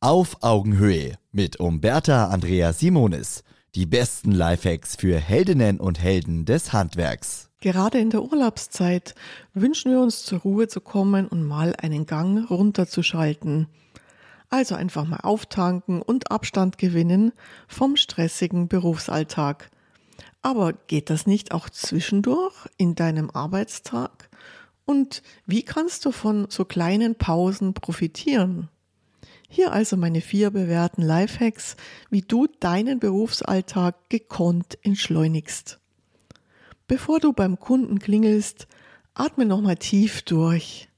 Auf Augenhöhe mit Umberta Andrea Simonis. Die besten Lifehacks für Heldinnen und Helden des Handwerks. Gerade in der Urlaubszeit wünschen wir uns zur Ruhe zu kommen und mal einen Gang runterzuschalten. Also einfach mal auftanken und Abstand gewinnen vom stressigen Berufsalltag. Aber geht das nicht auch zwischendurch in deinem Arbeitstag? Und wie kannst du von so kleinen Pausen profitieren? Hier also meine vier bewährten Lifehacks, wie du deinen Berufsalltag gekonnt entschleunigst. Bevor du beim Kunden klingelst, atme nochmal tief durch.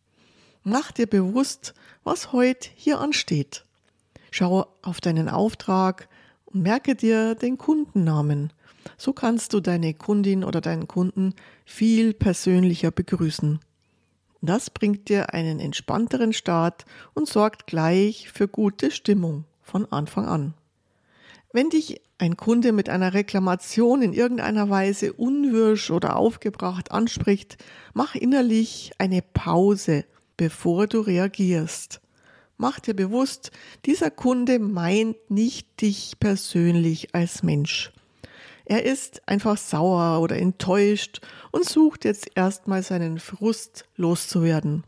Mach dir bewusst, was heute hier ansteht. Schau auf deinen Auftrag und merke dir den Kundennamen. So kannst du deine Kundin oder deinen Kunden viel persönlicher begrüßen. Das bringt dir einen entspannteren Start und sorgt gleich für gute Stimmung von Anfang an. Wenn dich ein Kunde mit einer Reklamation in irgendeiner Weise unwirsch oder aufgebracht anspricht, mach innerlich eine Pause, bevor du reagierst. Mach dir bewusst, dieser Kunde meint nicht dich persönlich als Mensch. Er ist einfach sauer oder enttäuscht und sucht jetzt erstmal seinen Frust loszuwerden.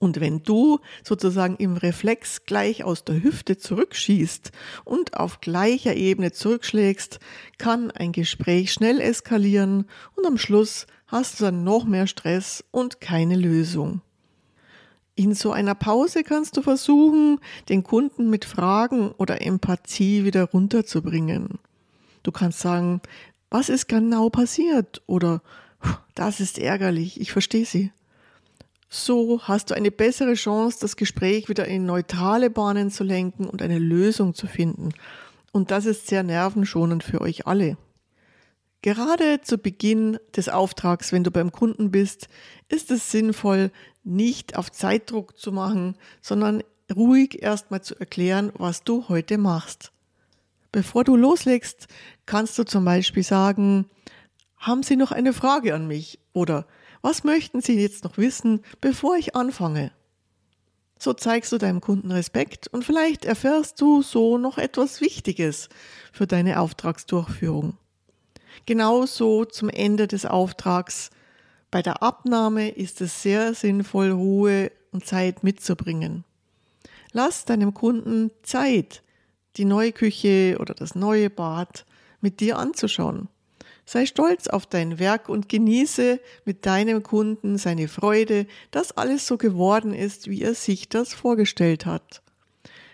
Und wenn du sozusagen im Reflex gleich aus der Hüfte zurückschießt und auf gleicher Ebene zurückschlägst, kann ein Gespräch schnell eskalieren und am Schluss hast du dann noch mehr Stress und keine Lösung. In so einer Pause kannst du versuchen, den Kunden mit Fragen oder Empathie wieder runterzubringen. Du kannst sagen, was ist genau passiert? Oder das ist ärgerlich, ich verstehe sie. So hast du eine bessere Chance, das Gespräch wieder in neutrale Bahnen zu lenken und eine Lösung zu finden. Und das ist sehr nervenschonend für euch alle. Gerade zu Beginn des Auftrags, wenn du beim Kunden bist, ist es sinnvoll, nicht auf Zeitdruck zu machen, sondern ruhig erstmal zu erklären, was du heute machst. Bevor du loslegst, kannst du zum Beispiel sagen, haben Sie noch eine Frage an mich? Oder was möchten Sie jetzt noch wissen, bevor ich anfange? So zeigst du deinem Kunden Respekt und vielleicht erfährst du so noch etwas Wichtiges für deine Auftragsdurchführung. Genauso zum Ende des Auftrags. Bei der Abnahme ist es sehr sinnvoll, Ruhe und Zeit mitzubringen. Lass deinem Kunden Zeit, die neue Küche oder das neue Bad mit dir anzuschauen. Sei stolz auf dein Werk und genieße mit deinem Kunden seine Freude, dass alles so geworden ist, wie er sich das vorgestellt hat.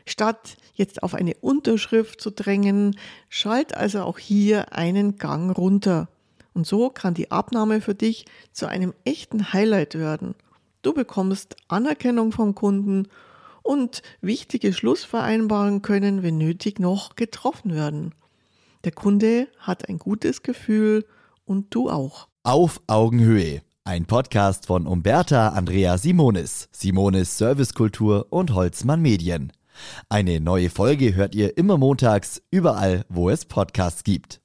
Statt jetzt auf eine Unterschrift zu drängen, schalt also auch hier einen Gang runter. Und so kann die Abnahme für dich zu einem echten Highlight werden. Du bekommst Anerkennung vom Kunden und wichtige Schlussvereinbarungen können, wenn nötig, noch getroffen werden. Der Kunde hat ein gutes Gefühl und du auch. Auf Augenhöhe. Ein Podcast von Umberta Andrea Simonis, Simonis Servicekultur und Holzmann Medien. Eine neue Folge hört ihr immer montags, überall, wo es Podcasts gibt.